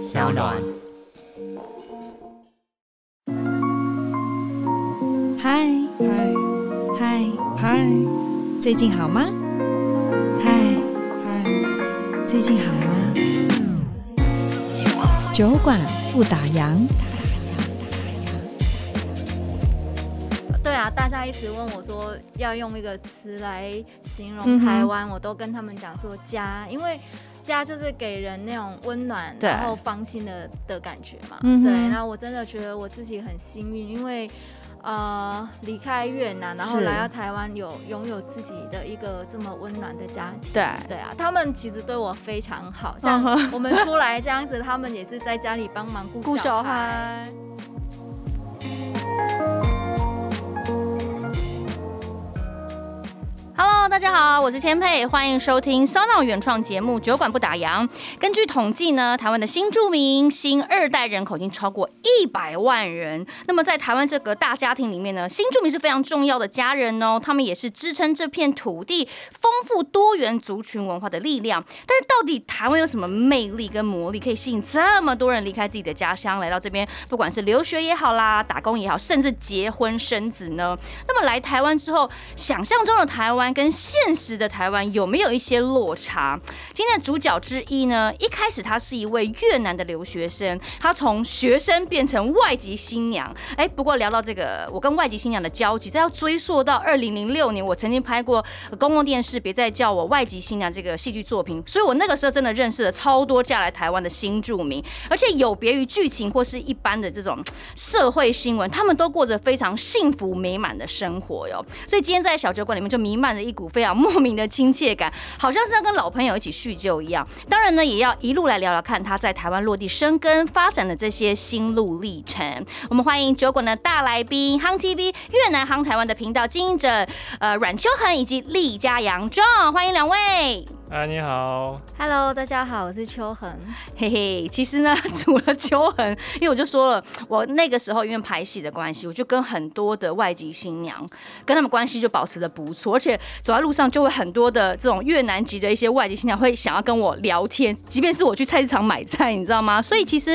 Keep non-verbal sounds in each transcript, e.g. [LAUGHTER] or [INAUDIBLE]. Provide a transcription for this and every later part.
小暖。嗨嗨嗨嗨，最近好吗？嗨嗨，最近好吗？酒馆不打烊。对啊，大家一直问我说要用一个词来形容台湾，嗯、我都跟他们讲说家，因为。家就是给人那种温暖，然后放心的的感觉嘛。对，那我真的觉得我自己很幸运，因为呃离开越南，然后来到台湾，有拥有自己的一个这么温暖的家庭。对对啊，他们其实对我非常好，像我们出来这样子，他们也是在家里帮忙顾小孩。[LAUGHS] Hello，大家好，我是千佩，欢迎收听 SoundOn 原创节目《酒馆不打烊》。根据统计呢，台湾的新住民、新二代人口已经超过一百万人。那么在台湾这个大家庭里面呢，新住民是非常重要的家人哦，他们也是支撑这片土地丰富多元族群文化的力量。但是到底台湾有什么魅力跟魔力，可以吸引这么多人离开自己的家乡来到这边，不管是留学也好啦，打工也好，甚至结婚生子呢？那么来台湾之后，想象中的台湾。跟现实的台湾有没有一些落差？今天的主角之一呢，一开始他是一位越南的留学生，他从学生变成外籍新娘。哎，不过聊到这个，我跟外籍新娘的交集，这要追溯到二零零六年，我曾经拍过公共电视《别再叫我外籍新娘》这个戏剧作品，所以我那个时候真的认识了超多嫁来台湾的新住民，而且有别于剧情或是一般的这种社会新闻，他们都过着非常幸福美满的生活哟。所以今天在小酒馆里面就弥漫着。一股非常莫名的亲切感，好像是要跟老朋友一起叙旧一样。当然呢，也要一路来聊聊看他在台湾落地生根发展的这些心路历程。我们欢迎酒馆的大来宾，Hang TV 越南航台湾的频道经营者，呃，阮秋恒以及厉家扬 John，欢迎两位。嗨，你好，Hello，大家好，我是秋恒。嘿嘿，其实呢，[LAUGHS] 除了秋恒，因为我就说了，我那个时候因为拍戏的关系，我就跟很多的外籍新娘跟他们关系就保持的不错，而且走在路上就会很多的这种越南籍的一些外籍新娘会想要跟我聊天，即便是我去菜市场买菜，你知道吗？所以其实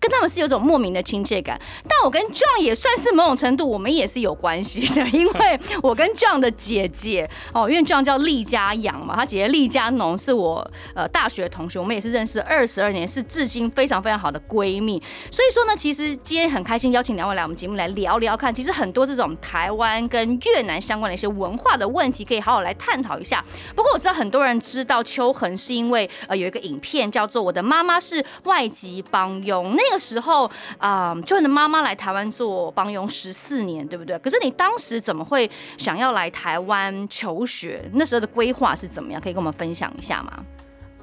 跟他们是有种莫名的亲切感。但我跟 John 也算是某种程度，我们也是有关系的，因为我跟 John 的姐姐哦，因为 John 叫丽家阳嘛，他姐姐丽家农是我呃大学同学，我们也是认识二十二年，是至今非常非常好的闺蜜。所以说呢，其实今天很开心邀请两位来我们节目来聊聊看，其实很多这种台湾跟越南相关的一些文化的问题，可以好好来探讨一下。不过我知道很多人知道秋恒是因为呃有一个影片叫做《我的妈妈是外籍帮佣》，那个时候啊、呃，秋恒的妈妈来台湾做帮佣十四年，对不对？可是你当时怎么会想要来台湾求学？那时候的规划是怎么样？可以跟我们分享一下吗？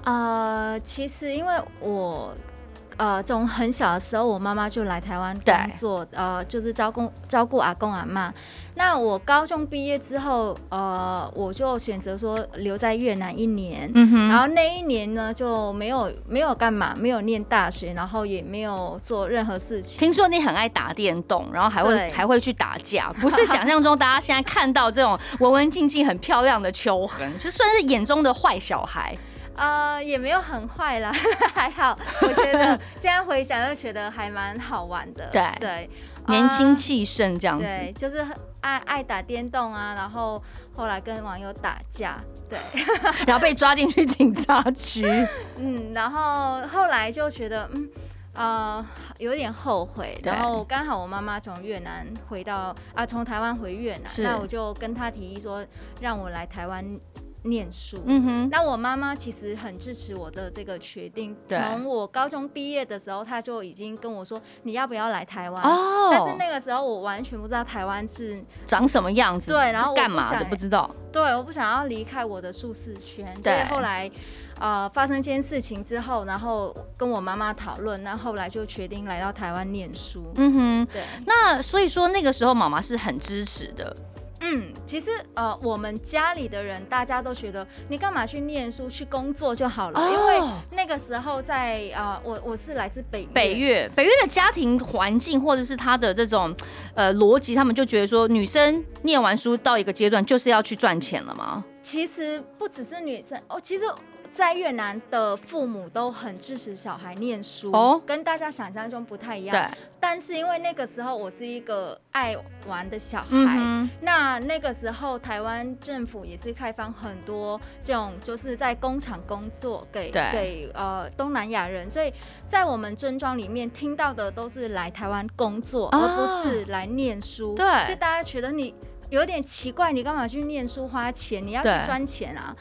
呃，其实因为我呃从很小的时候，我妈妈就来台湾工作，呃，就是照顾照顾阿公阿嬷。那我高中毕业之后，呃，我就选择说留在越南一年，嗯，然后那一年呢就没有没有干嘛，没有念大学，然后也没有做任何事情。听说你很爱打电动，然后还会还会去打架，不是想象中大家现在看到这种文文静静、很漂亮的秋痕，[LAUGHS] 就算是眼中的坏小孩。呃，也没有很坏啦，[LAUGHS] 还好。我觉得现在回想又觉得还蛮好玩的。对对，年轻气盛这样子。对，就是爱爱打电动啊，然后后来跟网友打架，对，[LAUGHS] 然后被抓进去警察局。嗯，然后后来就觉得嗯呃有点后悔。然后刚好我妈妈从越南回到啊，从台湾回越南，那我就跟她提议说，让我来台湾。念书，嗯哼，那我妈妈其实很支持我的这个决定。从我高中毕业的时候，她就已经跟我说，你要不要来台湾？哦，但是那个时候我完全不知道台湾是长什么样子，对，然后干嘛的不知道。对，我不想要离开我的舒适圈。所以后来，呃，发生这件事情之后，然后跟我妈妈讨论，那后来就决定来到台湾念书。嗯哼，对。那所以说那个时候妈妈是很支持的。嗯，其实呃，我们家里的人大家都觉得你干嘛去念书去工作就好了，哦、因为那个时候在啊、呃，我我是来自北北越，北越的家庭环境或者是他的这种呃逻辑，他们就觉得说女生念完书到一个阶段就是要去赚钱了吗？其实不只是女生哦，其实。在越南的父母都很支持小孩念书，哦，跟大家想象中不太一样。对。但是因为那个时候我是一个爱玩的小孩，嗯、那那个时候台湾政府也是开放很多这种就是在工厂工作给给呃东南亚人，所以在我们村庄里面听到的都是来台湾工作，哦，而不是来念书。对。所以大家觉得你有点奇怪，你干嘛去念书花钱？你要去赚钱啊？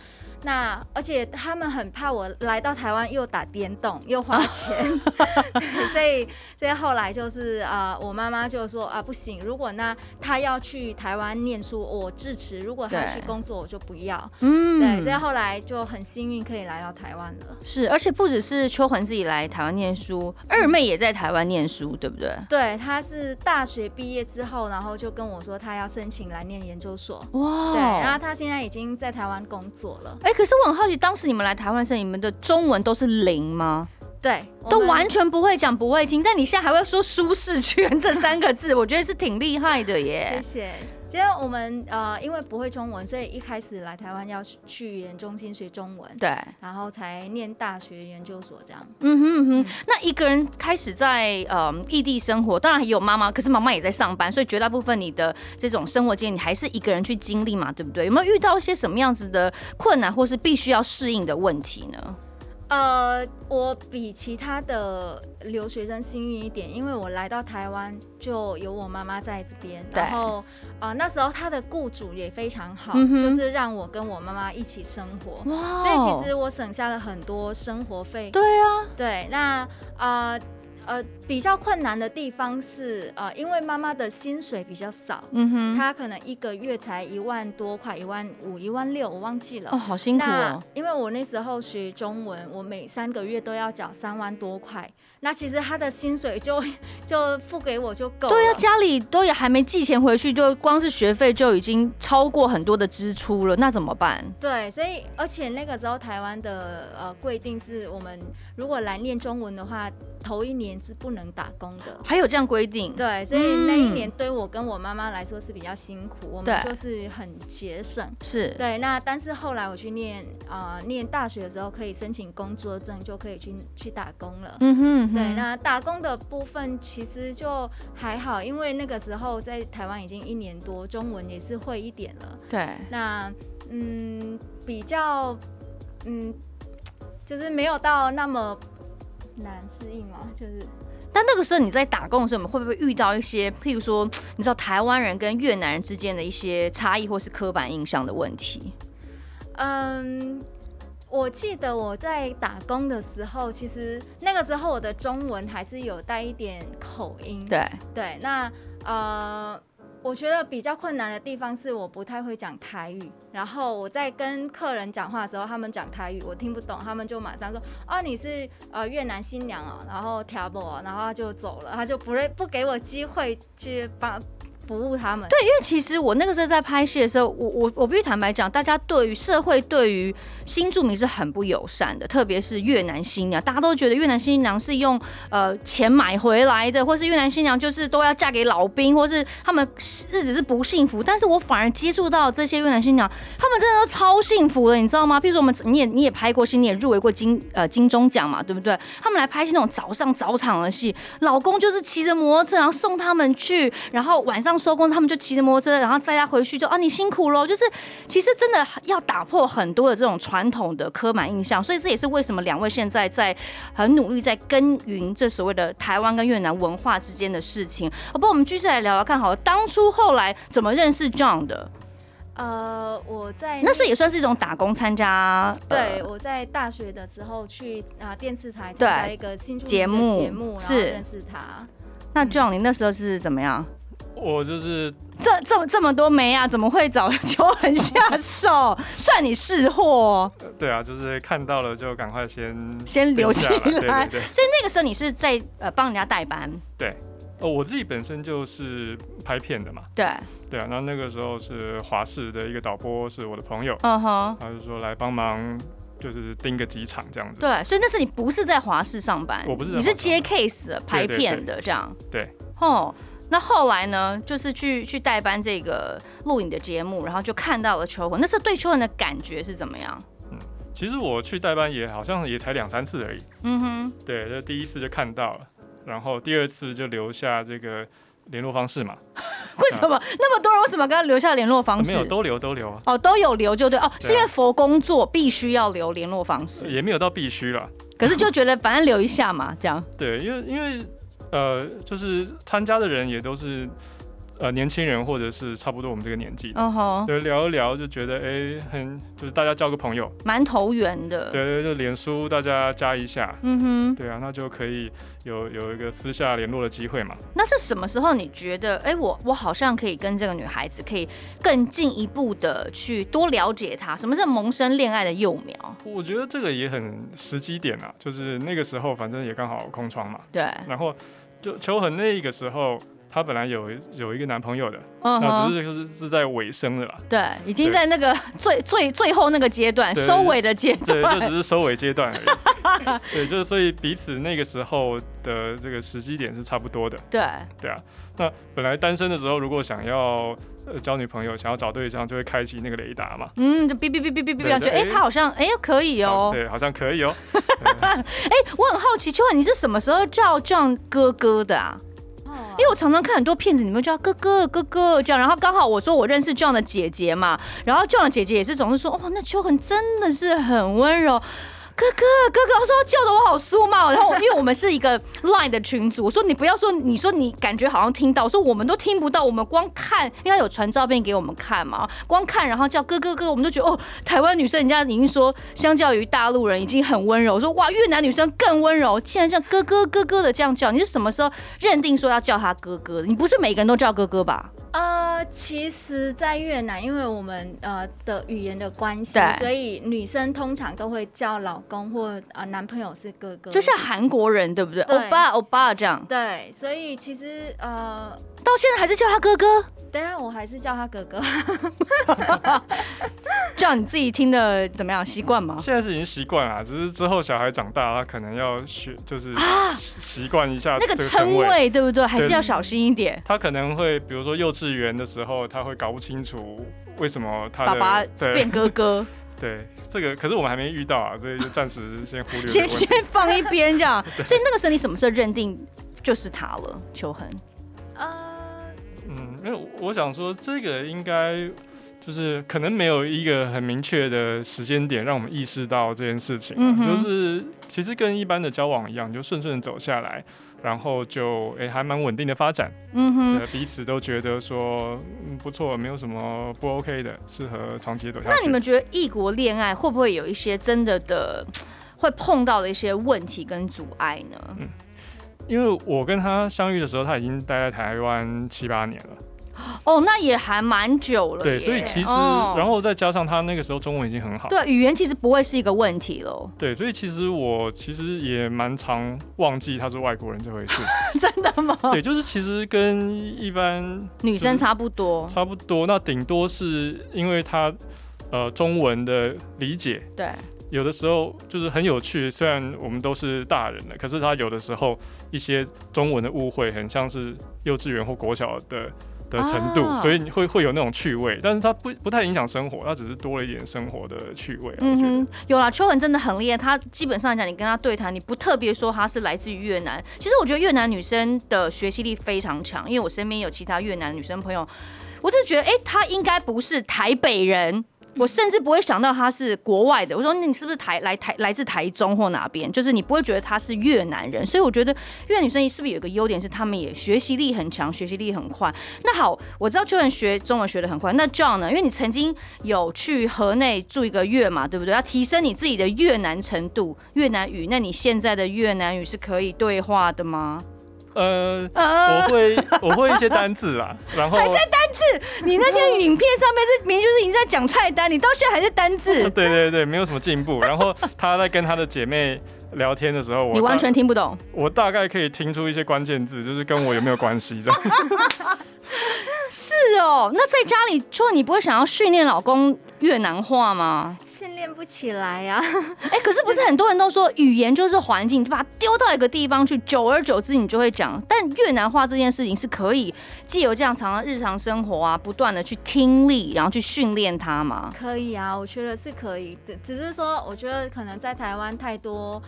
那而且他们很怕我来到台湾又打电动又花钱，对，[LAUGHS] 所以所以后来就是啊、呃，我妈妈就说啊，不行，如果那他要去台湾念书，我支持；如果他去工作，我就不要。嗯，对，所以后来就很幸运可以来到台湾了。是，而且不只是秋环自己来台湾念书，二妹也在台湾念书，对不对？对，她是大学毕业之后，然后就跟我说她要申请来念研究所。哇，对，然后她现在已经在台湾工作了。哎、欸。可是我很好奇，当时你们来台湾时，你们的中文都是零吗？对，都完全不会讲，不会听。但你现在还会说舒适圈这三个字，我觉得是挺厉害的耶。谢谢。其实我们呃，因为不会中文，所以一开始来台湾要去语言中心学中文，对，然后才念大学研究所这样。嗯哼嗯哼。那一个人开始在呃异地生活，当然还有妈妈，可是妈妈也在上班，所以绝大部分你的这种生活经验，你还是一个人去经历嘛，对不对？有没有遇到一些什么样子的困难，或是必须要适应的问题呢？呃，我比其他的留学生幸运一点，因为我来到台湾就有我妈妈在这边，然后啊、呃、那时候他的雇主也非常好，嗯、就是让我跟我妈妈一起生活，哇，所以其实我省下了很多生活费。对啊，对，那啊。呃呃，比较困难的地方是，呃，因为妈妈的薪水比较少，嗯哼，她可能一个月才一万多块，一万五、一万六，我忘记了。哦，好辛苦哦。因为我那时候学中文，我每三个月都要缴三万多块。那其实他的薪水就就付给我就够了。对呀，家里都也还没寄钱回去，就光是学费就已经超过很多的支出了，那怎么办？对，所以而且那个时候台湾的呃规定是我们如果来念中文的话，头一年是不能打工的。还有这样规定？对，所以那一年对我跟我妈妈来说是比较辛苦，我们就是很节省。是对，那但是后来我去念啊、呃、念大学的时候，可以申请工作证，就可以去去打工了。嗯哼。对，那打工的部分其实就还好，因为那个时候在台湾已经一年多，中文也是会一点了。对，那嗯，比较嗯，就是没有到那么难适应嘛，就是。但那个时候你在打工的时候，我们会不会遇到一些，譬如说，你知道台湾人跟越南人之间的一些差异，或是刻板印象的问题？嗯。我记得我在打工的时候，其实那个时候我的中文还是有带一点口音。对对，那呃，我觉得比较困难的地方是我不太会讲台语，然后我在跟客人讲话的时候，他们讲台语我听不懂，他们就马上说哦，你是呃越南新娘哦，然后挑拨，然后他就走了，他就不会不给我机会去帮。服务他们。对，因为其实我那个时候在拍戏的时候，我我我必须坦白讲，大家对于社会对于新住民是很不友善的，特别是越南新娘，大家都觉得越南新娘是用呃钱买回来的，或是越南新娘就是都要嫁给老兵，或是他们日子是不幸福。但是我反而接触到这些越南新娘，他们真的都超幸福的，你知道吗？譬如说我们你也你也拍过戏，你也入围过金呃金钟奖嘛，对不对？他们来拍戏那种早上早场的戏，老公就是骑着摩托车然后送他们去，然后晚上。收工，他们就骑着摩托车，然后载他回去，就啊，你辛苦喽。就是其实真的要打破很多的这种传统的刻板印象，所以这也是为什么两位现在在很努力在耕耘这所谓的台湾跟越南文化之间的事情。不过我们继续来聊聊看，好了，当初后来怎么认识 John 的？呃，我在那是也算是一种打工参加。对，我在大学的时候去啊电视台参加一个新节目节目，然后认识他。那 John，你那时候是怎么样？我就是这这这么多枚啊，怎么会找秋恒下手？[LAUGHS] 算你识货。对啊，就是看到了就赶快先先留起来。对对对。所以那个时候你是在呃帮人家代班。对，哦，我自己本身就是拍片的嘛。对。对啊，那那个时候是华视的一个导播是我的朋友，嗯哼，他就说来帮忙，就是盯个几场这样子。对，所以那是你不是在华视上班？我不是，你是接 case 的拍片的这样。对。哦。那后来呢？就是去去代班这个录影的节目，然后就看到了秋恒。那时候对秋恒的感觉是怎么样？嗯，其实我去代班也好像也才两三次而已。嗯哼，对，就第一次就看到了，然后第二次就留下这个联络方式嘛。[LAUGHS] 为什么那么多人为什么刚刚留下联络方式？没有，都留都留。哦，都有留就对哦，是因为佛工作必须要留联络方式。也没有到必须了，可是就觉得反正留一下嘛，这样。对，因为因为呃，就是参加的人也都是。呃，年轻人或者是差不多我们这个年纪，嗯哼，就聊一聊，就觉得哎、欸，很就是大家交个朋友，蛮投缘的。对对，就脸书大家加一下，嗯哼，对啊，那就可以有有一个私下联络的机会嘛。那是什么时候你觉得，哎、欸，我我好像可以跟这个女孩子可以更进一步的去多了解她？什么是萌生恋爱的幼苗？我觉得这个也很时机点啊，就是那个时候反正也刚好空窗嘛，对，然后就求恒那个时候。她本来有有一个男朋友的，那、uh huh. 只是就是是在尾声的啦。对，已经在那个最最最后那个阶段，收尾的阶段。对，就只是收尾阶段而已。[LAUGHS] 对，就是所以彼此那个时候的这个时机点是差不多的。对，对啊。那本来单身的时候，如果想要呃交女朋友，想要找对象，就会开启那个雷达嘛。嗯，就哔哔哔哔哔哔，觉得哎，他好像哎可以哦。对，好像可以哦。[LAUGHS] [LAUGHS] 哎，我很好奇，秋恒，你是什么时候叫这样哥哥的啊？因为我常常看很多片子，你们叫哥哥哥哥这样，然后刚好我说我认识 John 的姐姐嘛，然后 John 的姐姐也是总是说，哦，那秋恒真的是很温柔。哥哥，哥哥，我说叫的我好酥嘛，然后因为我们是一个 [LAUGHS] Line 的群组，我说你不要说，你说你感觉好像听到，说我们都听不到，我们光看，因为他有传照片给我们看嘛，光看然后叫哥哥哥，我们都觉得哦，台湾女生。人家已经说，相较于大陆人已经很温柔，我说哇，越南女生更温柔，竟然像哥哥哥哥的这样叫，你是什么时候认定说要叫他哥哥？的？你不是每个人都叫哥哥吧？呃，其实，在越南，因为我们呃的语言的关系，对所以女生通常都会叫老公或呃男朋友是哥哥，就像韩国人对不对？欧巴欧巴这样。对，所以其实呃，到现在还是叫他哥哥。等下我还是叫他哥哥。[LAUGHS] 叫你自己听的怎么样？习惯吗？现在是已经习惯了，只是之后小孩长大，他可能要学，就是习惯一下那个称谓，对不对？还是要小心一点。他可能会，比如说幼稚园的时候，他会搞不清楚为什么他的爸爸 [LAUGHS] 变哥哥。[LAUGHS] 对，这个可是我们还没遇到啊，所以就暂时先忽略。先先放一边这样。[LAUGHS] 所以那个时候你什么时候认定就是他了？秋恒。呃，嗯，因为我想说这个应该。就是可能没有一个很明确的时间点让我们意识到这件事情，嗯、就是其实跟一般的交往一样，就顺顺走下来，然后就诶、欸、还蛮稳定的发展，嗯哼，彼此都觉得说嗯不错，没有什么不 OK 的，适合长期走下去。那你们觉得异国恋爱会不会有一些真的的会碰到的一些问题跟阻碍呢？嗯，因为我跟他相遇的时候，他已经待在台湾七八年了。哦，那也还蛮久了。对，所以其实，哦、然后再加上他那个时候中文已经很好，对，语言其实不会是一个问题喽。对，所以其实我其实也蛮常忘记他是外国人这回事。[LAUGHS] 真的吗？对，就是其实跟一般女生差不多，差不多。那顶多是因为他呃中文的理解，对，有的时候就是很有趣。虽然我们都是大人了，可是他有的时候一些中文的误会，很像是幼稚园或国小的。的程度，啊、所以你会会有那种趣味，但是它不不太影响生活，它只是多了一点生活的趣味。嗯哼，有啦，秋文真的很厉害，他基本上来讲，你跟他对谈，你不特别说他是来自于越南，其实我觉得越南女生的学习力非常强，因为我身边有其他越南女生朋友，我就觉得，哎、欸，她应该不是台北人。我甚至不会想到他是国外的。我说，那你是不是台来台来自台中或哪边？就是你不会觉得他是越南人。所以我觉得越南女生是不是有个优点是他们也学习力很强，学习力很快。那好，我知道秋恒学中文学得很快。那 John 呢？因为你曾经有去河内住一个月嘛，对不对？要提升你自己的越南程度，越南语。那你现在的越南语是可以对话的吗？呃，我会我会一些单字啦，然后 [LAUGHS] 还在单字。你那天影片上面是明明就是已经在讲菜单，你到现在还是单字。[LAUGHS] 对对对，没有什么进步。然后他在跟他的姐妹聊天的时候，我你完全听不懂。我大概可以听出一些关键字，就是跟我有没有关系这样。[LAUGHS] 是哦，那在家里，说你不会想要训练老公越南话吗？训练不起来呀、啊。哎、欸，可是不是很多人都说语言就是环境，就把它丢到一个地方去，久而久之你就会讲。但越南话这件事情是可以借由这样常常日常生活啊，不断的去听力，然后去训练它吗？可以啊，我觉得是可以的。只是说，我觉得可能在台湾太多。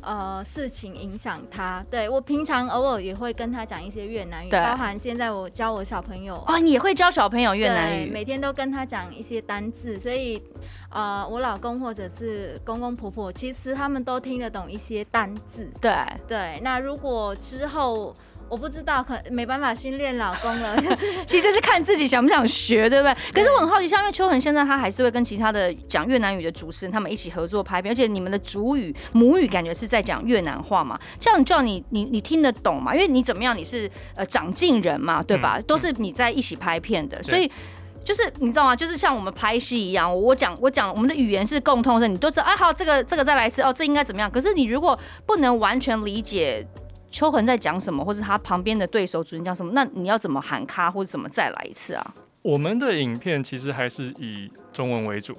呃，事情影响他。对，我平常偶尔也会跟他讲一些越南语，包含现在我教我小朋友哦，你也会教小朋友越南语，每天都跟他讲一些单字，所以呃，我老公或者是公公婆婆，其实他们都听得懂一些单字。对对，那如果之后。我不知道，可没办法训练老公了。[LAUGHS] 就是其实是看自己想不想学，对不对？可是我很好奇，像因为秋恒现在他还是会跟其他的讲越南语的主持人他们一起合作拍片，而且你们的主语母语感觉是在讲越南话嘛？这样叫你你你听得懂嘛？因为你怎么样？你是呃长进人嘛，对吧？都是你在一起拍片的，所以就是你知道吗？就是像我们拍戏一样，我讲我讲我们的语言是共通的，你都知道啊。好，这个这个再来一次哦，这应该怎么样？可是你如果不能完全理解。秋恒在讲什么，或是他旁边的对手主人讲什么，那你要怎么喊卡，或者怎么再来一次啊？我们的影片其实还是以中文为主。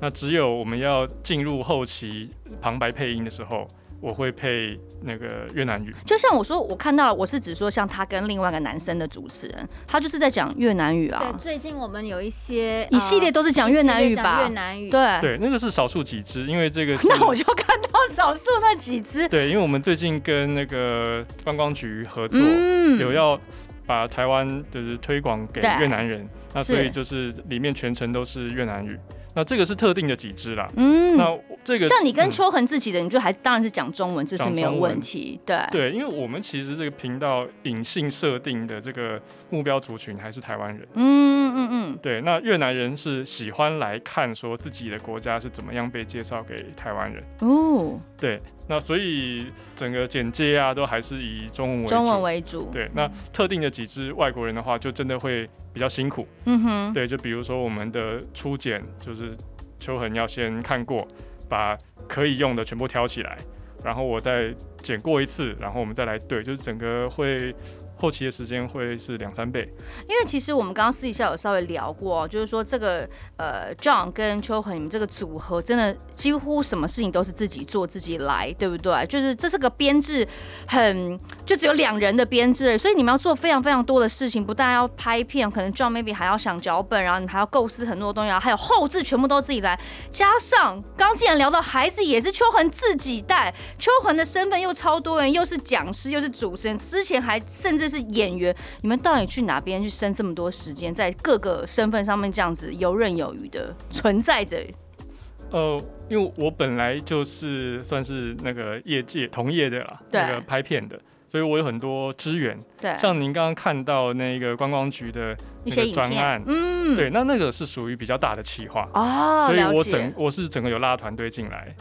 那只有我们要进入后期旁白配音的时候。我会配那个越南语，就像我说，我看到了，我是指说像他跟另外一个男生的主持人，他就是在讲越南语啊。对，最近我们有一些一系列都是讲越南语吧？越南语，对对，那个是少数几支，因为这个 [LAUGHS] 那我就看到少数那几支。对，因为我们最近跟那个观光局合作，嗯、有要把台湾就是推广给越南人，那所以就是里面全程都是越南语。那这个是特定的几支啦，嗯，那这个像你跟秋恒自己的，嗯、你就还当然是讲中文，这是没有问题，对。对，因为我们其实这个频道隐性设定的这个目标族群还是台湾人，嗯嗯嗯，对，那越南人是喜欢来看说自己的国家是怎么样被介绍给台湾人，哦，对，那所以整个简介啊都还是以中文为主，中文为主，对，那特定的几支外国人的话，就真的会。比较辛苦，嗯哼，对，就比如说我们的初剪，就是秋恒要先看过，把可以用的全部挑起来，然后我再剪过一次，然后我们再来对，就是整个会。后期的时间会是两三倍，因为其实我们刚刚私底下有稍微聊过，就是说这个呃，John 跟秋恒你们这个组合真的几乎什么事情都是自己做自己来，对不对？就是这是个编制很就只有两人的编制，所以你们要做非常非常多的事情，不但要拍片，可能 John maybe 还要想脚本，然后你还要构思很多东西，然后还有后制全部都自己来，加上刚既然聊到孩子也是秋恒自己带，秋恒的身份又超多人，又是讲师又是主持人，之前还甚至。是演员，你们到底去哪边去生这么多时间，在各个身份上面这样子游刃有余的存在着？呃，因为我本来就是算是那个业界同业的啦，那个拍片的，所以我有很多资源。对，像您刚刚看到那个观光局的那个专案，嗯，对，那那个是属于比较大的企划哦，所以我整我是整个有拉团队进来。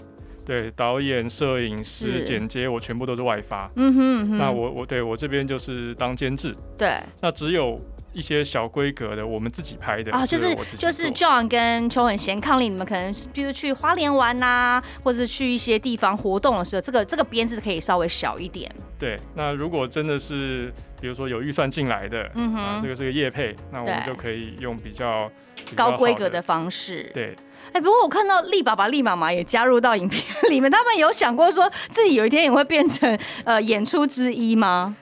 对，导演、摄影师、剪接，我全部都是外发。嗯哼，嗯哼，那我我对我这边就是当监制。对，那只有。一些小规格的，我们自己拍的啊，就是就是 John 跟邱很贤伉俪，你们可能比如去花莲玩呐、啊，或者是去一些地方活动的时候，这个这个编制可以稍微小一点。对，那如果真的是比如说有预算进来的，嗯哼，啊、这个是个业配，那我们就可以用比较高规格的方式。对，哎、欸，不过我看到丽爸爸、丽妈妈也加入到影片里面，他们有想过说自己有一天也会变成呃演出之一吗？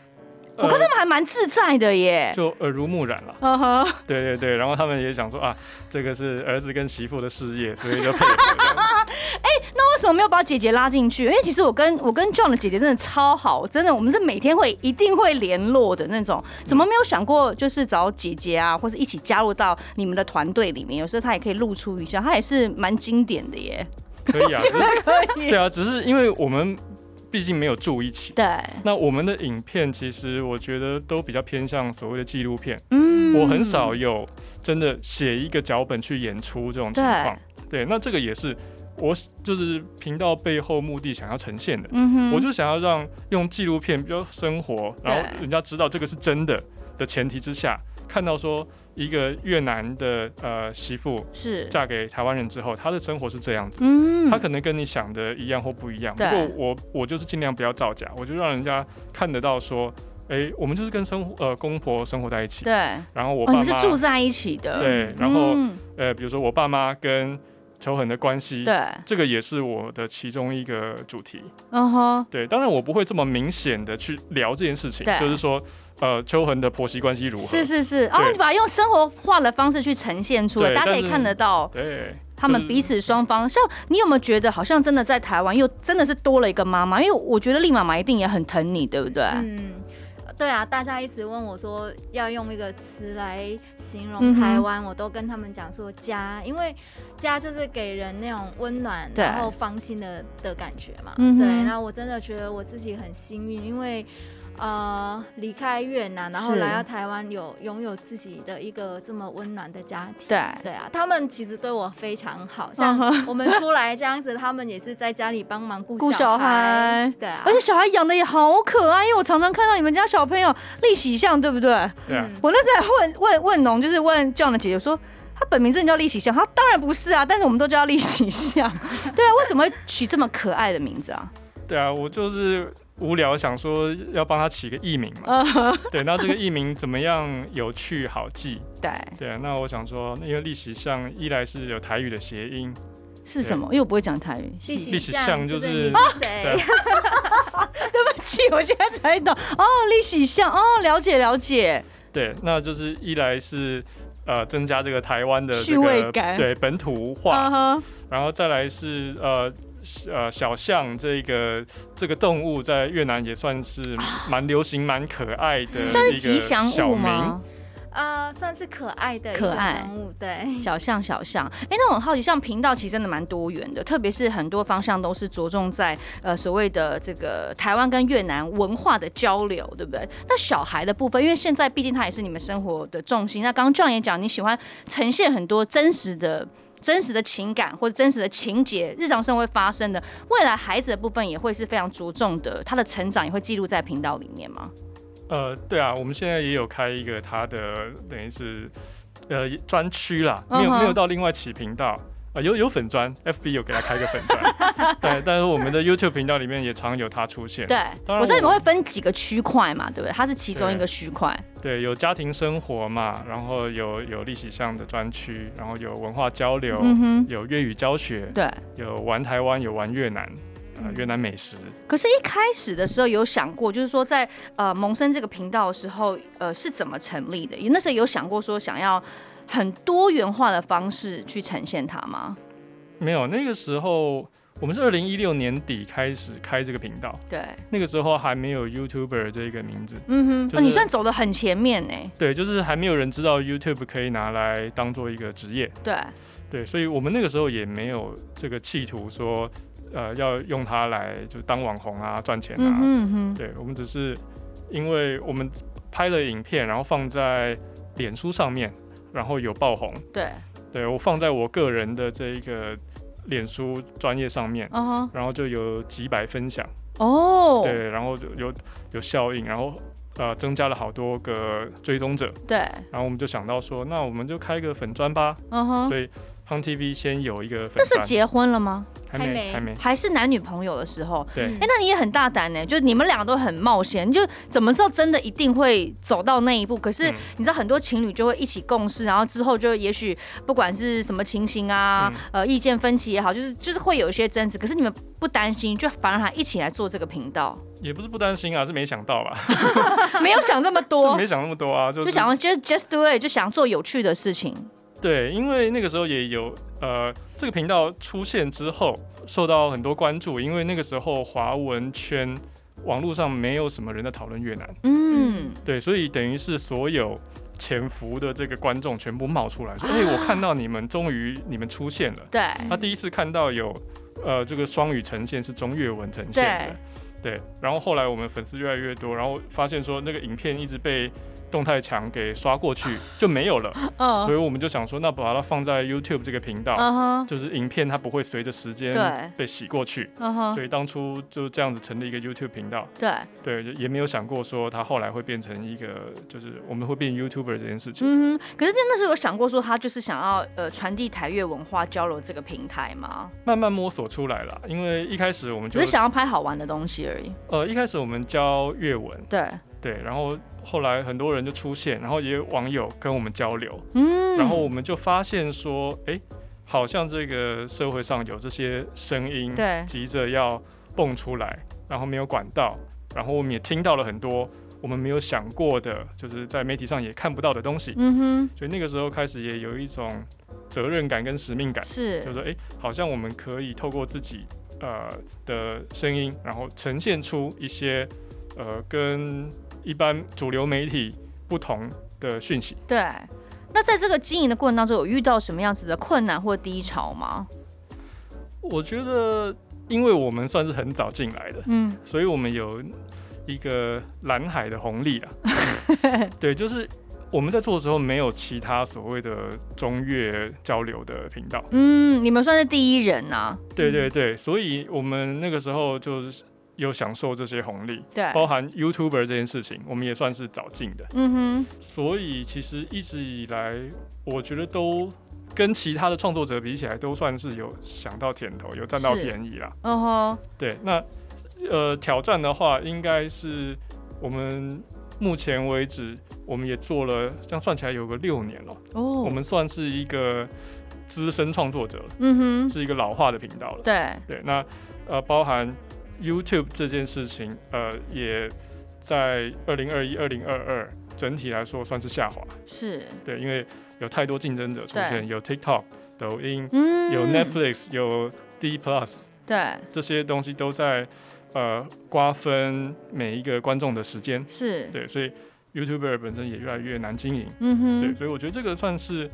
我看他们还蛮自在的耶，就耳濡目染了。嗯哼，对对对，然后他们也想说啊，这个是儿子跟媳妇的事业，所以就配合。什么没有把姐姐拉进去？因为其实我跟我跟 John 的姐姐真的超好，真的，我们是每天会一定会联络的那种。怎么没有想过就是找姐姐啊，或是一起加入到你们的团队里面？有时候她也可以露出一下，她也是蛮经典的耶。可以啊，[LAUGHS] 可以。对啊，只是因为我们。毕竟没有住一起。对。那我们的影片其实我觉得都比较偏向所谓的纪录片。嗯。我很少有真的写一个脚本去演出这种情况。对。对。那这个也是我就是频道背后目的想要呈现的。嗯哼。我就想要让用纪录片比较生活，然后人家知道这个是真的的前提之下。看到说一个越南的呃媳妇是嫁给台湾人之后，她的生活是这样子，嗯，她可能跟你想的一样或不一样。不过我我就是尽量不要造假，我就让人家看得到说哎、欸，我们就是跟生呃公婆生活在一起，对，然后我爸妈、哦、是住在一起的，对，然后、嗯、呃，比如说我爸妈跟秋恒的关系，对，这个也是我的其中一个主题，嗯哼，对，当然我不会这么明显的去聊这件事情，就是说。呃，秋恒的婆媳关系如何？是是是，然后、哦、你把它用生活化的方式去呈现出来，大家可以看得到。对，他们彼此双方，像你有没有觉得，好像真的在台湾又真的是多了一个妈妈？因为我觉得丽妈妈一定也很疼你，对不对？嗯，对啊，大家一直问我说要用一个词来形容台湾、嗯，我都跟他们讲说家，因为家就是给人那种温暖然后放心的的感觉嘛。嗯，对。那我真的觉得我自己很幸运，因为。呃，离开越南，然后来到台湾，有拥有自己的一个这么温暖的家庭。对对啊，他们其实对我非常好，像我们出来这样子，他们也是在家里帮忙顾小孩。对啊，而且小孩养的也好可爱，因为我常常看到你们家小朋友立喜相，对不对？对啊。我那时候还问问问农，就是问 John 的姐姐说，他本名真的叫立喜相？他当然不是啊，但是我们都叫立喜相。对啊，为什么会取这么可爱的名字啊？对啊，我就是。无聊想说要帮他起个艺名嘛，uh [LAUGHS] -huh. 对，那这个艺名怎么样有趣好记？对对，那我想说，因为立喜相一来是有台语的谐音，是什么？因为我不会讲台语。立喜相就是，是对，[LAUGHS] 对不起，我现在才懂哦，立喜相哦，了解了解。对，那就是一来是呃增加这个台湾的、这个、趣味感，对本土化，uh -huh. 然后再来是呃。呃，小象这个这个动物在越南也算是蛮 [GASPS] 流行、蛮可爱的一个小名，算是吉祥物吗？呃，算是可爱的可爱物，对，小象小象。哎、欸，那我很好奇，像频道其实真的蛮多元的，特别是很多方向都是着重在呃所谓的这个台湾跟越南文化的交流，对不对？那小孩的部分，因为现在毕竟它也是你们生活的重心。那刚刚 John 也讲，你喜欢呈现很多真实的。真实的情感或者真实的情节，日常生活会发生的，未来孩子的部分也会是非常着重的，他的成长也会记录在频道里面吗？呃，对啊，我们现在也有开一个他的等于是呃专区啦，没有没有到另外起频道。啊，有有粉砖，FB 有给他开个粉砖，对，但是我们的 YouTube 频道里面也常有他出现。对，我，我知道你们会分几个区块嘛，对不对？它是其中一个区块。对，有家庭生活嘛，然后有有历史上的专区，然后有文化交流，嗯、有粤语教学，对，有玩台湾，有玩越南，呃，越南美食。可是，一开始的时候有想过，就是说在呃萌生这个频道的时候，呃，是怎么成立的？那时候有想过说想要。很多元化的方式去呈现它吗？没有，那个时候我们是二零一六年底开始开这个频道，对，那个时候还没有 YouTuber 这个名字，嗯哼，就是哦、你算走的很前面呢。对，就是还没有人知道 YouTube 可以拿来当做一个职业，对，对，所以我们那个时候也没有这个企图说，呃，要用它来就当网红啊赚钱啊，嗯哼嗯哼，对，我们只是因为我们拍了影片，然后放在脸书上面。然后有爆红，对，对我放在我个人的这一个脸书专业上面，uh-huh. 然后就有几百分享，哦，对，然后就有有效应，然后呃增加了好多个追踪者，对，然后我们就想到说，那我们就开个粉专吧，uh-huh. 所以。康 TV 先有一个粉，那是结婚了吗？还没，还没，还是男女朋友的时候。对，哎、欸，那你也很大胆呢，就你们两个都很冒险，就怎么知道真的一定会走到那一步？可是你知道很多情侣就会一起共事，然后之后就也许不管是什么情形啊，嗯、呃，意见分歧也好，就是就是会有一些争执。可是你们不担心，就反而还一起来做这个频道？也不是不担心啊，是没想到吧？[LAUGHS] 没有想这么多，[LAUGHS] 没想那么多啊，就，就想要 just just do it，就想做有趣的事情。对，因为那个时候也有呃，这个频道出现之后受到很多关注，因为那个时候华文圈网络上没有什么人在讨论越南，嗯，对，所以等于是所有潜伏的这个观众全部冒出来说，哎、啊，我看到你们，终于你们出现了。对，他第一次看到有呃这个双语呈现是中越文呈现的，对，对，然后后来我们粉丝越来越多，然后发现说那个影片一直被。动态墙给刷过去 [LAUGHS] 就没有了，uh, 所以我们就想说，那把它放在 YouTube 这个频道，uh -huh. 就是影片它不会随着时间被洗过去，uh -huh. 所以当初就这样子成立一个 YouTube 频道。对对，也没有想过说它后来会变成一个，就是我们会变 YouTuber 这件事情。嗯哼，可是那时候有想过说，他就是想要呃传递台越文化交流这个平台吗？慢慢摸索出来了，因为一开始我们就只是想要拍好玩的东西而已。呃，一开始我们教越文，对。对，然后后来很多人就出现，然后也有网友跟我们交流，嗯，然后我们就发现说，哎、欸，好像这个社会上有这些声音，对，急着要蹦出来，然后没有管道，然后我们也听到了很多我们没有想过的，就是在媒体上也看不到的东西，嗯哼，所以那个时候开始也有一种责任感跟使命感，是，就是说，哎、欸，好像我们可以透过自己呃的声音，然后呈现出一些呃跟一般主流媒体不同的讯息。对，那在这个经营的过程当中，有遇到什么样子的困难或低潮吗？我觉得，因为我们算是很早进来的，嗯，所以我们有一个蓝海的红利啊。[LAUGHS] 对，就是我们在做的时候，没有其他所谓的中越交流的频道。嗯，你们算是第一人啊。对对对，所以我们那个时候就是。有享受这些红利，对，包含 YouTuber 这件事情，我们也算是早进的，嗯哼。所以其实一直以来，我觉得都跟其他的创作者比起来，都算是有想到甜头，有占到便宜啦。嗯哼。对，那呃挑战的话，应该是我们目前为止，我们也做了，这样算起来有个六年了。哦。我们算是一个资深创作者，嗯哼，是一个老化的频道了。对对，那呃包含。YouTube 这件事情，呃，也在二零二一、二零二二整体来说算是下滑。是对，因为有太多竞争者出现，有 TikTok、抖音，嗯、有 Netflix、有 D Plus，对，这些东西都在呃瓜分每一个观众的时间。是对，所以 YouTuber 本身也越来越难经营。嗯哼，对，所以我觉得这个算是。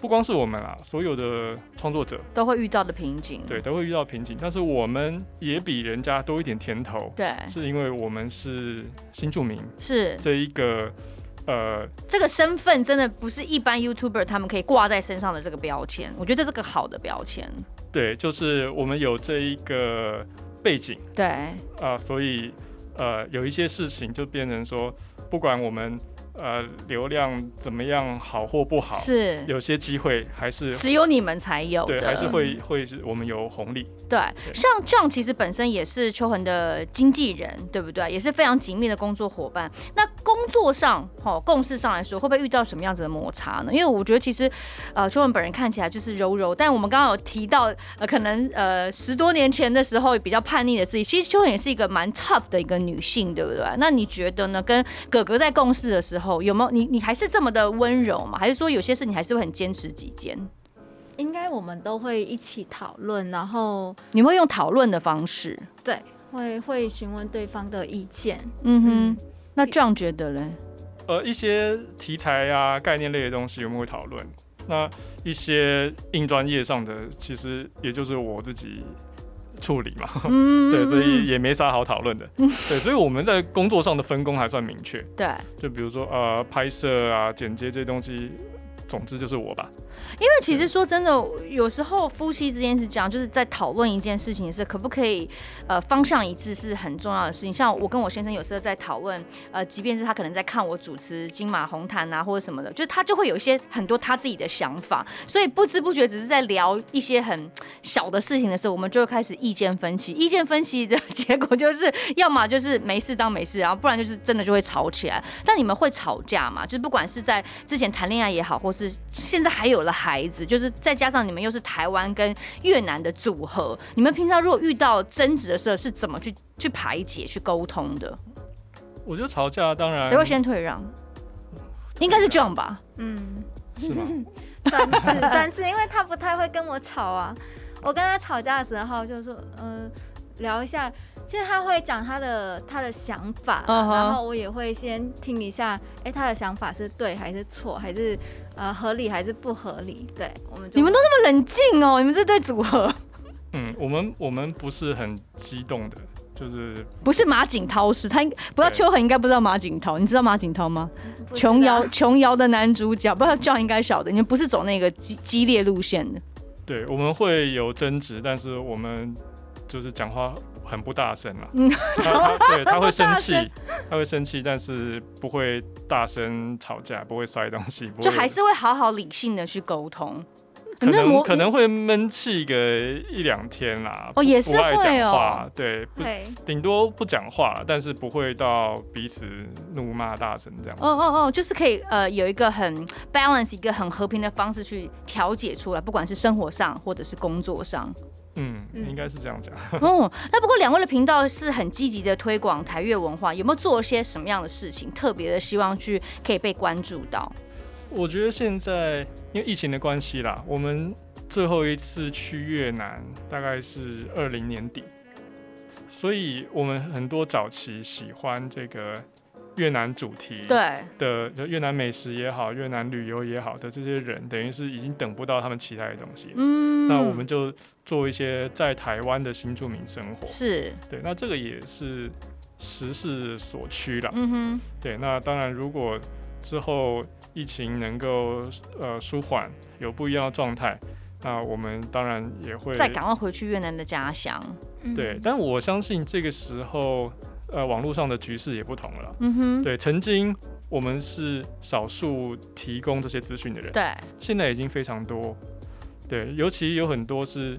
不光是我们啊，所有的创作者都会遇到的瓶颈，对，都会遇到瓶颈。但是我们也比人家多一点甜头，对，是因为我们是新住民，是这一个呃，这个身份真的不是一般 YouTuber 他们可以挂在身上的这个标签。我觉得这是个好的标签。对，就是我们有这一个背景，对，啊、呃，所以呃，有一些事情就变成说，不管我们。呃，流量怎么样好或不好，是有些机会还是只有你们才有，对，还是会会是我们有红利。对，对像 John 其实本身也是秋恒的经纪人，对不对？也是非常紧密的工作伙伴。那工作上，哦，共事上来说，会不会遇到什么样子的摩擦呢？因为我觉得其实，呃，秋恒本人看起来就是柔柔，但我们刚刚有提到，呃，可能呃十多年前的时候比较叛逆的自己，其实秋恒也是一个蛮 tough 的一个女性，对不对？那你觉得呢？跟哥哥在共事的时候。有没有你？你还是这么的温柔吗？还是说有些事你还是会很坚持己见？应该我们都会一起讨论，然后你会用讨论的方式，对，会会询问对方的意见。嗯哼，那这样觉得嘞？呃，一些题材啊、概念类的东西我们会讨论。那一些硬专业上的，其实也就是我自己。处理嘛，[LAUGHS] 嗯、对，所以也没啥好讨论的，嗯、对，所以我们在工作上的分工还算明确，对，就比如说呃，拍摄啊、剪接这些东西。总之就是我吧，因为其实说真的，有时候夫妻之间是这样，就是在讨论一件事情是可不可以，呃，方向一致是很重要的事情。像我跟我先生有时候在讨论，呃，即便是他可能在看我主持金马红毯啊或者什么的，就是他就会有一些很多他自己的想法，所以不知不觉只是在聊一些很小的事情的时候，我们就会开始意见分歧。意见分歧的结果就是，要么就是没事当没事，然后不然就是真的就会吵起来。但你们会吵架吗？就是不管是在之前谈恋爱也好，或是是现在还有了孩子，就是再加上你们又是台湾跟越南的组合，你们平常如果遇到争执的时候是怎么去去排解、去沟通的？我觉得吵架当然谁会先退让？应该是 John 吧？嗯，是吗？[LAUGHS] 算是算是，因为他不太会跟我吵啊。我跟他吵架的时候，就是说，呃，聊一下。其实他会讲他的他的想法，uh huh. 然后我也会先听一下，哎、欸，他的想法是对还是错，还是呃合理还是不合理？对，我们你们都那么冷静哦，你们这对组合。嗯，我们我们不是很激动的，就是不是马景涛是他，不知道秋恒应该不知道马景涛，你知道马景涛吗？琼瑶琼瑶的男主角，不知道 John 应该晓得，你们不是走那个激激烈路线的。对，我们会有争执，但是我们就是讲话。很不大声了，嗯，对，他会生气，他会生气，但是不会大声吵架，不会摔东西，就还是会好好理性的去沟通。可能可能会闷气个一两天啦。哦，也是会哦。对，顶多不讲话，但是不会到彼此怒骂大声这样。哦哦哦，就是可以呃有一个很 balance 一个很和平的方式去调解出来，不管是生活上或者是工作上。嗯，应该是这样讲。[LAUGHS] 哦，那不过两位的频道是很积极的推广台越文化，有没有做一些什么样的事情，特别的希望去可以被关注到？我觉得现在因为疫情的关系啦，我们最后一次去越南大概是二零年底，所以我们很多早期喜欢这个越南主题对的，就越南美食也好，越南旅游也好的这些人，等于是已经等不到他们期待的东西。嗯，那我们就做一些在台湾的新住民生活。是，对，那这个也是时势所趋啦。嗯哼，对，那当然如果之后。疫情能够呃舒缓，有不一样的状态，那我们当然也会再赶快回去越南的家乡。对，但我相信这个时候，呃，网络上的局势也不同了。嗯哼，对，曾经我们是少数提供这些资讯的人，对，现在已经非常多。对，尤其有很多是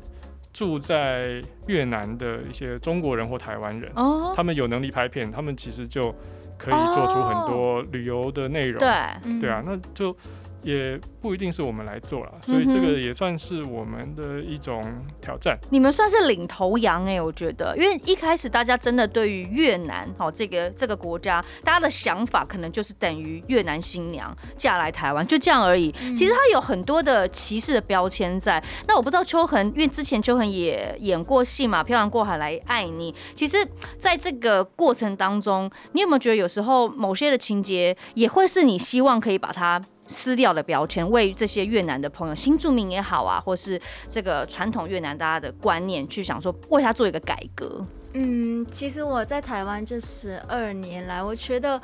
住在越南的一些中国人或台湾人，哦，他们有能力拍片，他们其实就。可以做出很多旅游的内容，哦，对，对啊，那就。也不一定是我们来做了，所以这个也算是我们的一种挑战。嗯、你们算是领头羊哎，我觉得，因为一开始大家真的对于越南哦这个这个国家，大家的想法可能就是等于越南新娘嫁来台湾，就这样而已。嗯、其实它有很多的歧视的标签在。那我不知道秋恒，因为之前秋恒也演过戏嘛，《漂洋过海来爱你》。其实在这个过程当中，你有没有觉得有时候某些的情节也会是你希望可以把它撕掉的标签，为这些越南的朋友，新住民也好啊，或是这个传统越南大家的观念，去想说为他做一个改革。嗯，其实我在台湾这十二年来，我觉得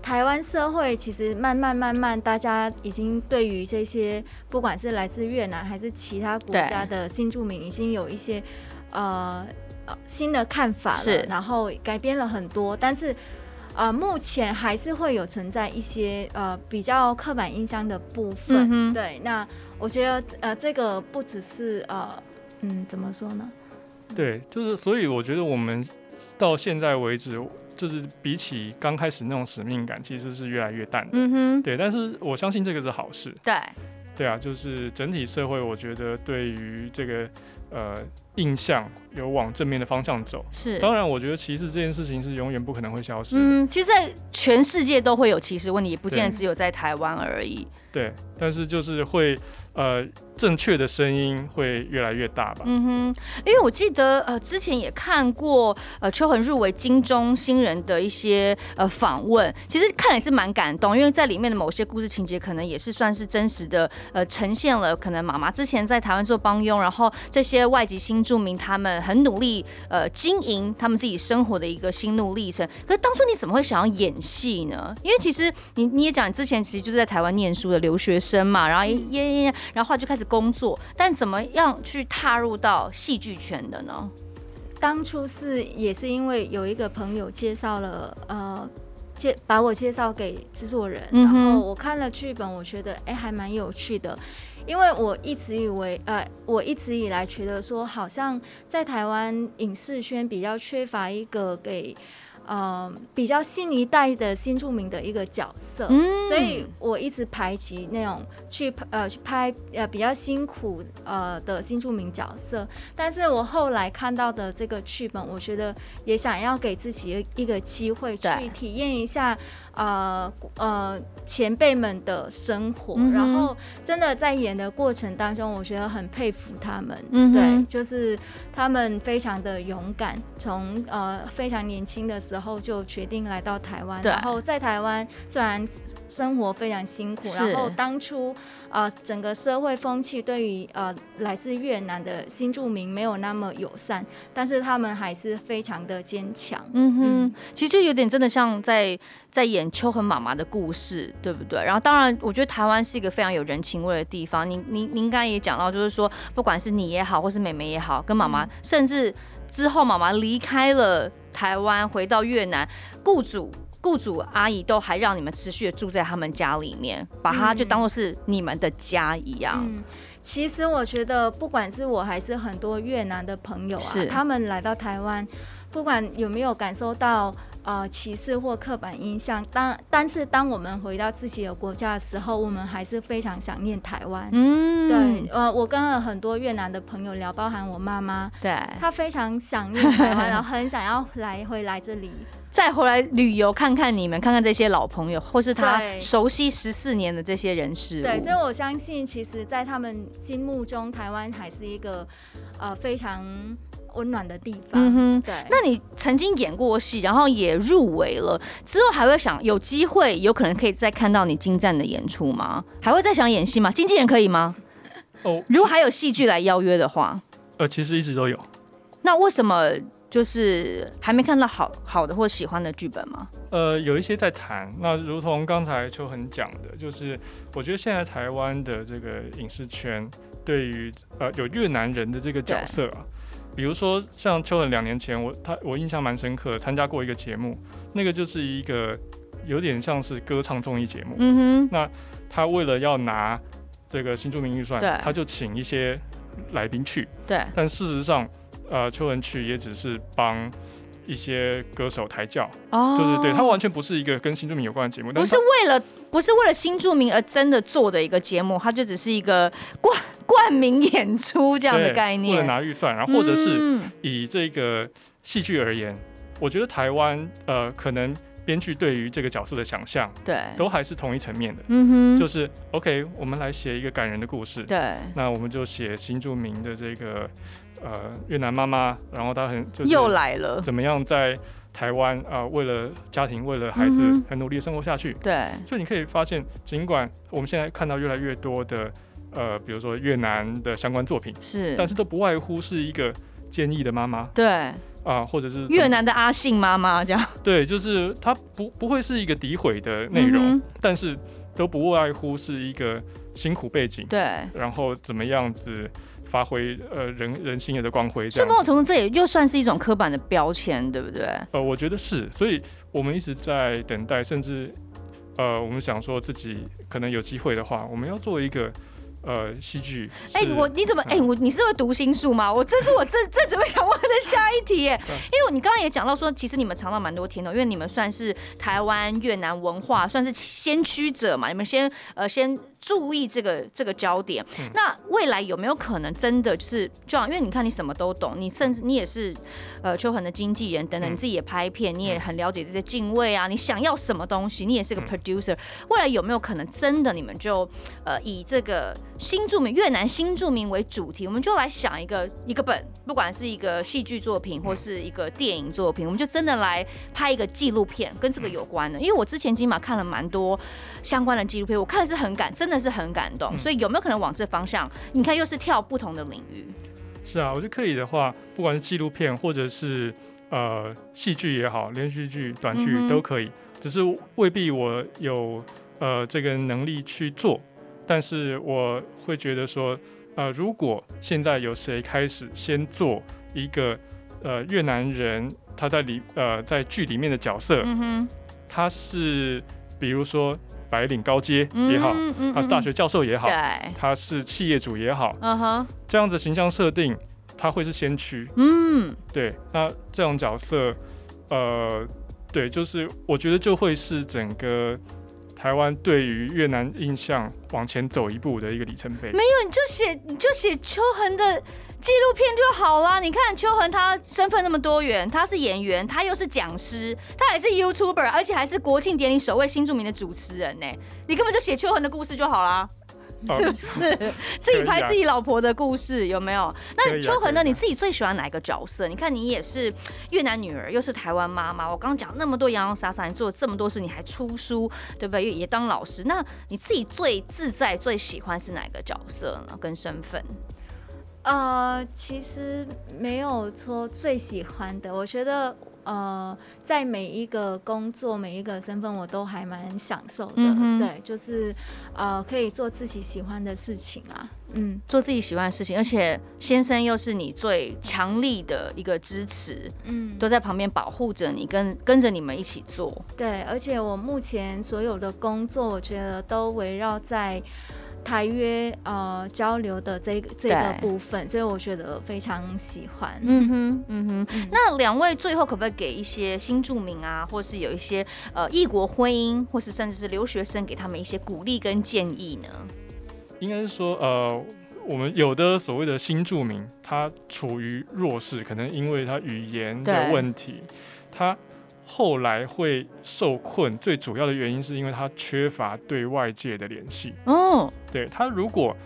台湾社会其实慢慢慢慢，大家已经对于这些不管是来自越南还是其他国家的新住民，已经有一些呃新的看法了，然后改变了很多，但是。呃，目前还是会有存在一些呃比较刻板印象的部分，嗯、对。那我觉得呃这个不只是呃嗯怎么说呢？对，就是所以我觉得我们到现在为止，就是比起刚开始那种使命感，其实是越来越淡的。嗯哼，对。但是我相信这个是好事。对，对啊，就是整体社会，我觉得对于这个。呃，印象有往正面的方向走，是。当然，我觉得歧视这件事情是永远不可能会消失。嗯，其实，在全世界都会有歧视问题，也不见得只有在台湾而已。对，但是就是会。呃，正确的声音会越来越大吧？嗯哼，因为我记得呃，之前也看过呃秋恒入围金钟新人的一些呃访问，其实看也是蛮感动，因为在里面的某些故事情节，可能也是算是真实的呃呈现了，可能妈妈之前在台湾做帮佣，然后这些外籍新住民他们很努力呃经营他们自己生活的一个心路历程。可是当初你怎么会想要演戏呢？因为其实你你也讲，你之前其实就是在台湾念书的留学生嘛，然后也也也。然后后来就开始工作，但怎么样去踏入到戏剧圈的呢？当初是也是因为有一个朋友介绍了，呃，介把我介绍给制作人，嗯、然后我看了剧本，我觉得哎还蛮有趣的，因为我一直以为，呃，我一直以来觉得说，好像在台湾影视圈比较缺乏一个给。呃，比较新一代的新著名的一个角色，嗯、所以我一直排挤那种去呃去拍呃比较辛苦呃的新著名角色。但是我后来看到的这个剧本，我觉得也想要给自己一个机会去体验一下。呃呃，前辈们的生活，嗯、然后真的在演的过程当中，我觉得很佩服他们。嗯、对，就是他们非常的勇敢，从呃非常年轻的时候就决定来到台湾，对然后在台湾虽然生活非常辛苦，然后当初呃整个社会风气对于呃来自越南的新住民没有那么友善，但是他们还是非常的坚强。嗯哼，嗯其实就有点真的像在。在演秋恒妈妈的故事，对不对？然后当然，我觉得台湾是一个非常有人情味的地方。您您您刚才也讲到，就是说，不管是你也好，或是妹妹也好，跟妈妈，甚至之后妈妈离开了台湾，回到越南，雇主雇主阿姨都还让你们持续的住在他们家里面，把它就当做是你们的家一样。嗯，其实我觉得，不管是我还是很多越南的朋友啊，他们来到台湾，不管有没有感受到。呃，歧视或刻板印象，当但是当我们回到自己的国家的时候，我们还是非常想念台湾。嗯，对，呃，我跟了很多越南的朋友聊，包含我妈妈，对，她非常想念台湾，[LAUGHS] 然后很想要来回来这里，再回来旅游看看你们，看看这些老朋友，或是他熟悉十四年的这些人士。对，所以我相信，其实，在他们心目中，台湾还是一个呃非常。温暖的地方。嗯哼，对。那你曾经演过戏，然后也入围了，之后还会想有机会，有可能可以再看到你精湛的演出吗？还会再想演戏吗？经纪人可以吗？哦，如果还有戏剧来邀约的话，呃，其实一直都有。那为什么就是还没看到好好的或喜欢的剧本吗？呃，有一些在谈。那如同刚才秋恒讲的，就是我觉得现在台湾的这个影视圈对于呃有越南人的这个角色啊。比如说，像秋恒两年前，我他我印象蛮深刻，参加过一个节目，那个就是一个有点像是歌唱综艺节目。嗯哼。那他为了要拿这个新著名预算，他就请一些来宾去。对。但事实上，呃，秋恒去也只是帮一些歌手抬轿。哦。对对对，它完全不是一个跟新著名有关的节目。不是为了不是为了新著名而真的做的一个节目，它就只是一个冠。[LAUGHS] 冠名演出这样的概念，为了拿预算，然后或者是以这个戏剧而言，嗯、我觉得台湾呃，可能编剧对于这个角色的想象，对，都还是同一层面的。嗯哼，就是 OK，我们来写一个感人的故事。对，那我们就写新著名的这个呃越南妈妈，然后她很就是又来了，怎么样在台湾啊、呃，为了家庭，为了孩子，很努力的生活下去。对，就你可以发现，尽管我们现在看到越来越多的。呃，比如说越南的相关作品是，但是都不外乎是一个坚毅的妈妈，对，啊、呃，或者是越南的阿信妈妈这样，对，就是他不不会是一个诋毁的内容、嗯，但是都不外乎是一个辛苦背景，对，然后怎么样子发挥呃人人性的光辉，这样，某种程度这也又算是一种刻板的标签，对不对？呃，我觉得是，所以我们一直在等待，甚至呃，我们想说自己可能有机会的话，我们要做一个。呃，戏剧。哎、欸，我你怎么？哎、欸，我你是会读心术吗？我这是我正正准备想问的下一题。哎，因为你刚刚也讲到说，其实你们尝到蛮多甜头，因为你们算是台湾越南文化算是先驱者嘛，你们先呃先。注意这个这个焦点，那未来有没有可能真的就是这样？因为你看你什么都懂，你甚至你也是呃秋恒的经纪人等等，你自己也拍片，你也很了解这些敬畏啊，你想要什么东西，你也是个 producer。未来有没有可能真的你们就呃以这个新著名越南新著名为主题，我们就来想一个一个本，不管是一个戏剧作品或是一个电影作品，我们就真的来拍一个纪录片跟这个有关的。因为我之前金马看了蛮多相关的纪录片，我看的是很感，真的。是很感动，所以有没有可能往这方向？你看，又是跳不同的领域。是啊，我觉得可以的话，不管是纪录片或者是呃戏剧也好，连续剧、短剧都可以。只是未必我有呃这个能力去做，但是我会觉得说，呃，如果现在有谁开始先做一个呃越南人，他在里呃在剧里面的角色，嗯，他是比如说。白领高阶也好，他是大学教授也好，他是企业主也好，嗯，这样子形象设定，他会是先驱。嗯，对，那这种角色，呃，对，就是我觉得就会是整个台湾对于越南印象往前走一步的一个里程碑。没有，你就写，你就写秋恒的。纪录片就好啦。你看秋恒他身份那么多元，他是演员，他又是讲师，他还是 YouTuber，而且还是国庆典礼首位新著名的主持人呢。你根本就写秋恒的故事就好啦，是不是？[LAUGHS] 自己拍自己老婆的故事有没有？那秋恒呢？你自己最喜欢哪一个角色？你看你也是越南女儿，又是台湾妈妈。我刚刚讲那么多洋洋洒洒，你做了这么多事，你还出书，对不对？也当老师。那你自己最自在、最喜欢是哪个角色呢？跟身份？呃，其实没有说最喜欢的，我觉得呃，在每一个工作、每一个身份，我都还蛮享受的。嗯、对，就是呃，可以做自己喜欢的事情啊。嗯，做自己喜欢的事情，而且先生又是你最强力的一个支持，嗯，都在旁边保护着你，跟跟着你们一起做。对，而且我目前所有的工作，我觉得都围绕在。台约呃交流的这个这个部分，所以我觉得非常喜欢。嗯哼，嗯哼。嗯，那两位最后可不可以给一些新住民啊，或是有一些呃异国婚姻，或是甚至是留学生，给他们一些鼓励跟建议呢？应该是说，呃，我们有的所谓的新住民，他处于弱势，可能因为他语言的问题，他。后来会受困，最主要的原因是因为他缺乏对外界的联系。哦，对，他如果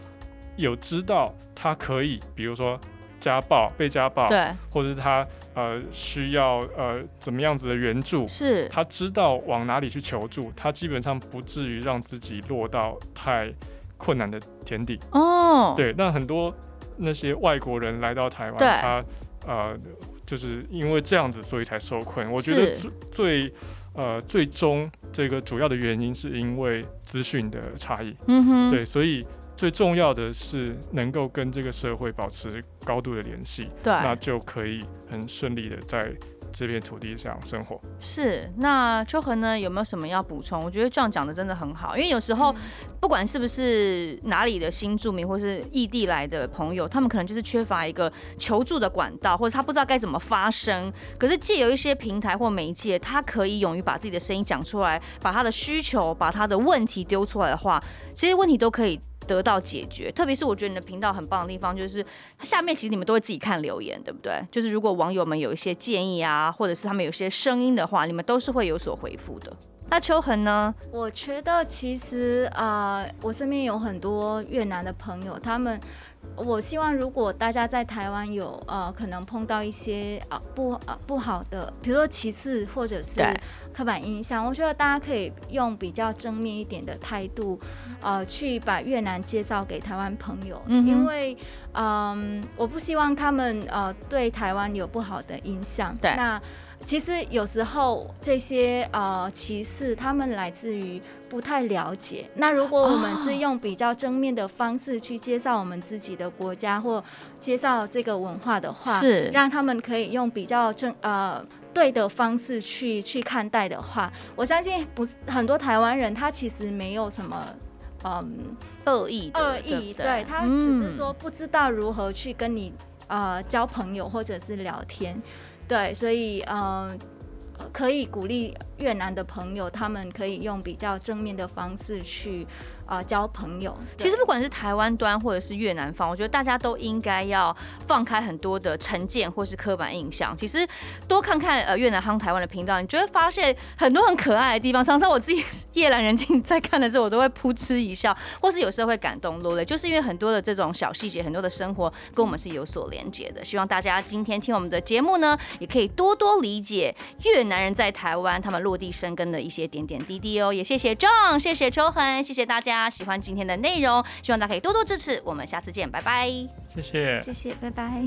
有知道他可以，比如说家暴、被家暴，对，或者是他呃需要呃怎么样子的援助，是，他知道往哪里去求助，他基本上不至于让自己落到太困难的田地。哦，对，那很多那些外国人来到台湾，他呃。就是因为这样子，所以才受困。我觉得最最呃最终这个主要的原因是因为资讯的差异。嗯哼，对，所以最重要的是能够跟这个社会保持高度的联系，对，那就可以很顺利的在。这片土地上生活是。那秋恒呢，有没有什么要补充？我觉得这样讲的真的很好，因为有时候不管是不是哪里的新住民，或是异地来的朋友，他们可能就是缺乏一个求助的管道，或者他不知道该怎么发声。可是借由一些平台或媒介，他可以勇于把自己的声音讲出来，把他的需求、把他的问题丢出来的话，这些问题都可以。得到解决，特别是我觉得你的频道很棒的地方，就是它下面其实你们都会自己看留言，对不对？就是如果网友们有一些建议啊，或者是他们有些声音的话，你们都是会有所回复的。那秋恒呢？我觉得其实啊、我身边有很多越南的朋友，他们。我希望，如果大家在台湾有呃可能碰到一些啊、呃、不啊、呃、不好的，比如说歧视或者是刻板印象，我觉得大家可以用比较正面一点的态度，呃，去把越南介绍给台湾朋友，嗯、因为嗯、呃，我不希望他们呃对台湾有不好的印象。对，那。其实有时候这些呃歧视，他们来自于不太了解。那如果我们是用比较正面的方式去介绍我们自己的国家或介绍这个文化的话，是让他们可以用比较正呃对的方式去去看待的话，我相信不是很多台湾人他其实没有什么嗯恶意恶意，对，他只是说不知道如何去跟你呃交朋友或者是聊天。对，所以嗯、可以鼓励越南的朋友，他们可以用比较正面的方式去。啊、呃，交朋友。其实不管是台湾端或者是越南方，我觉得大家都应该要放开很多的成见或是刻板印象。其实多看看呃越南夯台湾的频道，你就会发现很多很可爱的地方。常常我自己夜阑人静在看的时候，我都会噗嗤一笑，或是有时候会感动落泪，就是因为很多的这种小细节，很多的生活跟我们是有所连接的。希望大家今天听我们的节目呢，也可以多多理解越南人在台湾他们落地生根的一些点点滴滴哦。也谢谢 John，谢谢秋恒，谢谢大喜欢今天的内容希望大家可以多多支持。我们下次见拜拜。谢谢。谢谢拜拜。